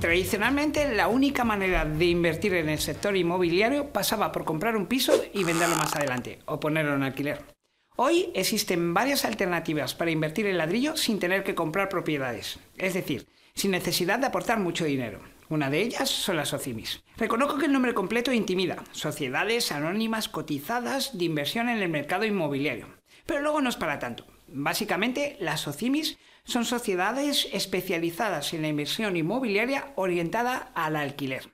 Tradicionalmente, la única manera de invertir en el sector inmobiliario pasaba por comprar un piso y venderlo más adelante, o ponerlo en alquiler. Hoy existen varias alternativas para invertir en ladrillo sin tener que comprar propiedades, es decir, sin necesidad de aportar mucho dinero. Una de ellas son las SOCIMIS. Reconozco que el nombre completo intimida, Sociedades Anónimas Cotizadas de Inversión en el Mercado Inmobiliario. Pero luego no es para tanto. Básicamente, las SOCIMIS son sociedades especializadas en la inversión inmobiliaria orientada al alquiler.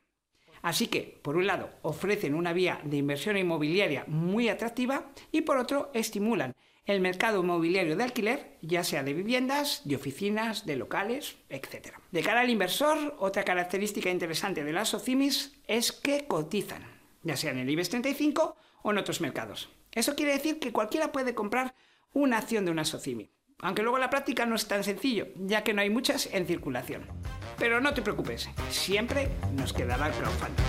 Así que, por un lado, ofrecen una vía de inversión inmobiliaria muy atractiva y por otro, estimulan el mercado inmobiliario de alquiler, ya sea de viviendas, de oficinas, de locales, etc. De cara al inversor, otra característica interesante de las SOCIMIS es que cotizan, ya sea en el IBEX 35 o en otros mercados. Eso quiere decir que cualquiera puede comprar una acción de una SOCIMI. Aunque luego la práctica no es tan sencillo, ya que no hay muchas en circulación. Pero no te preocupes, siempre nos quedará el crowdfunding.